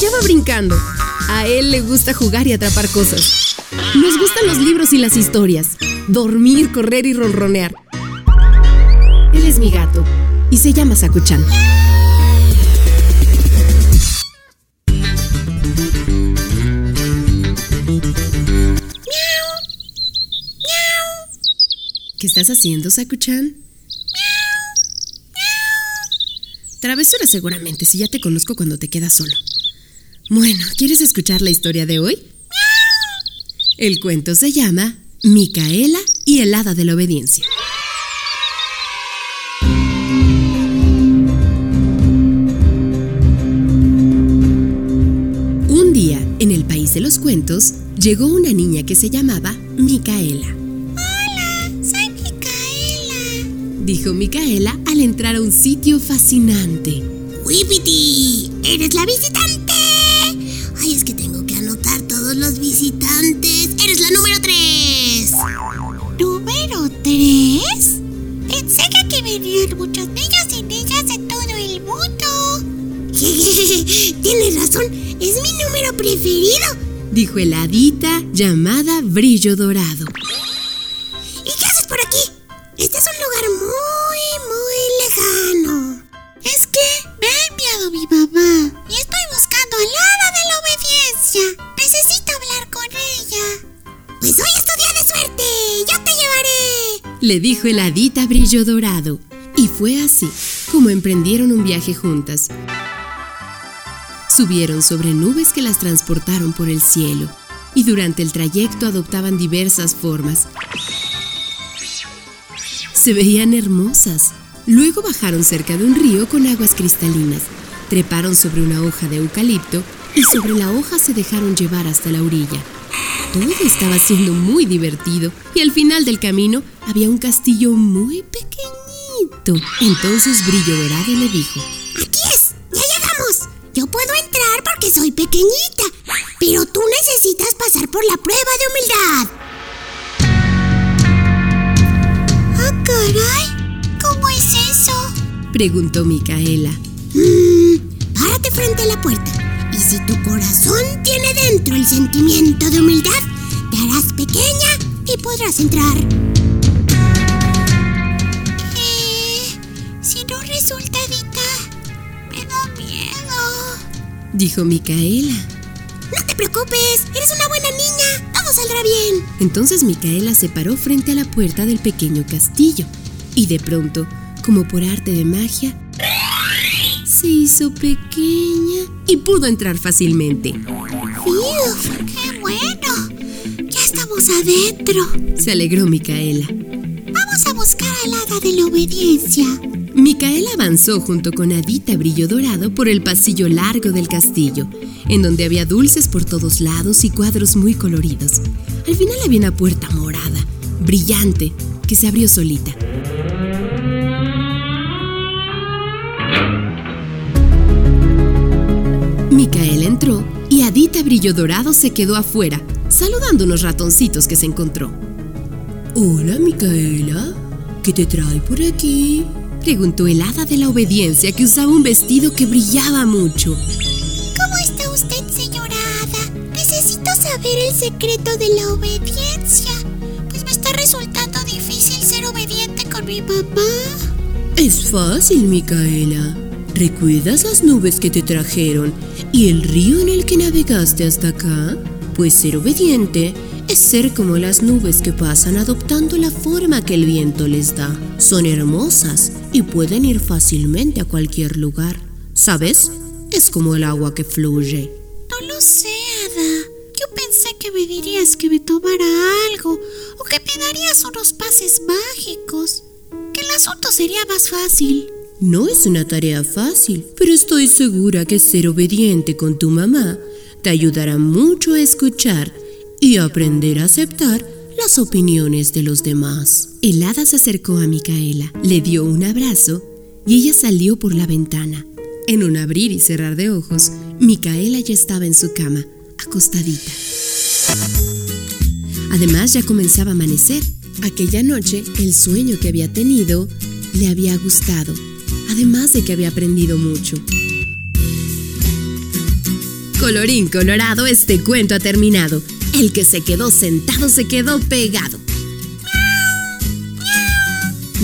allá va brincando. A él le gusta jugar y atrapar cosas. Nos gustan los libros y las historias. Dormir, correr y ronronear. Él es mi gato y se llama Sakuchan. ¿Qué estás haciendo, Sakuchan? Travesura seguramente, si ya te conozco cuando te quedas solo. Bueno, ¿quieres escuchar la historia de hoy? El cuento se llama Micaela y el hada de la obediencia. Un día, en el país de los cuentos, llegó una niña que se llamaba Micaela. dijo Micaela al entrar a un sitio fascinante. ¡Wipiti! ¡Eres la visitante! ¿Número 3? Pensé que venían muchos niños y niñas de todo el mundo. Tienes razón, es mi número preferido, dijo el hadita llamada Brillo Dorado. ¿Y qué haces por aquí? Este es un lugar muy Le dijo el hadita brillo dorado. Y fue así como emprendieron un viaje juntas. Subieron sobre nubes que las transportaron por el cielo y durante el trayecto adoptaban diversas formas se veían hermosas. Luego bajaron cerca de un río con aguas cristalinas, treparon sobre una hoja de eucalipto y sobre la hoja se dejaron llevar hasta la orilla. Todo estaba siendo muy divertido y al final del camino había un castillo muy pequeñito. Entonces Brillo Dorado le dijo, Aquí es, ya llegamos. Yo puedo entrar porque soy pequeñita, pero tú necesitas pasar por la prueba de humildad. caray! ¿Cómo es eso? Preguntó Micaela. Mmm, párate frente a la puerta. Si tu corazón tiene dentro el sentimiento de humildad, te harás pequeña y podrás entrar. Eh, si no resulta, Dita, me da miedo. Dijo Micaela. No te preocupes, eres una buena niña. Todo saldrá bien. Entonces Micaela se paró frente a la puerta del pequeño castillo y de pronto, como por arte de magia, se hizo pequeña y pudo entrar fácilmente. ¡Uf! ¡Qué bueno! Ya estamos adentro. Se alegró Micaela. Vamos a buscar al hada de la obediencia. Micaela avanzó junto con Adita Brillo Dorado por el pasillo largo del castillo, en donde había dulces por todos lados y cuadros muy coloridos. Al final había una puerta morada, brillante, que se abrió solita. Adita Brillo Dorado se quedó afuera, saludando unos ratoncitos que se encontró. Hola, Micaela. ¿Qué te trae por aquí? Preguntó el hada de la obediencia que usaba un vestido que brillaba mucho. ¿Cómo está usted, señora hada? Necesito saber el secreto de la obediencia. Pues me está resultando difícil ser obediente con mi mamá. Es fácil, Micaela. ¿Recuerdas las nubes que te trajeron y el río en el que navegaste hasta acá? Pues ser obediente es ser como las nubes que pasan adoptando la forma que el viento les da. Son hermosas y pueden ir fácilmente a cualquier lugar. ¿Sabes? Es como el agua que fluye. No lo sé, Ada. Yo pensé que me dirías que me tomara algo o que me darías unos pases mágicos. Que el asunto sería más fácil. No es una tarea fácil, pero estoy segura que ser obediente con tu mamá te ayudará mucho a escuchar y aprender a aceptar las opiniones de los demás. El hada se acercó a Micaela, le dio un abrazo y ella salió por la ventana. En un abrir y cerrar de ojos, Micaela ya estaba en su cama, acostadita. Además ya comenzaba a amanecer. Aquella noche el sueño que había tenido le había gustado, además de que había aprendido mucho. Colorín colorado, este cuento ha terminado. El que se quedó sentado se quedó pegado.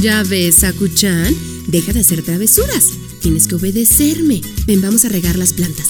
Ya ves, Sakuchan, deja de hacer travesuras. Tienes que obedecerme. Ven, vamos a regar las plantas.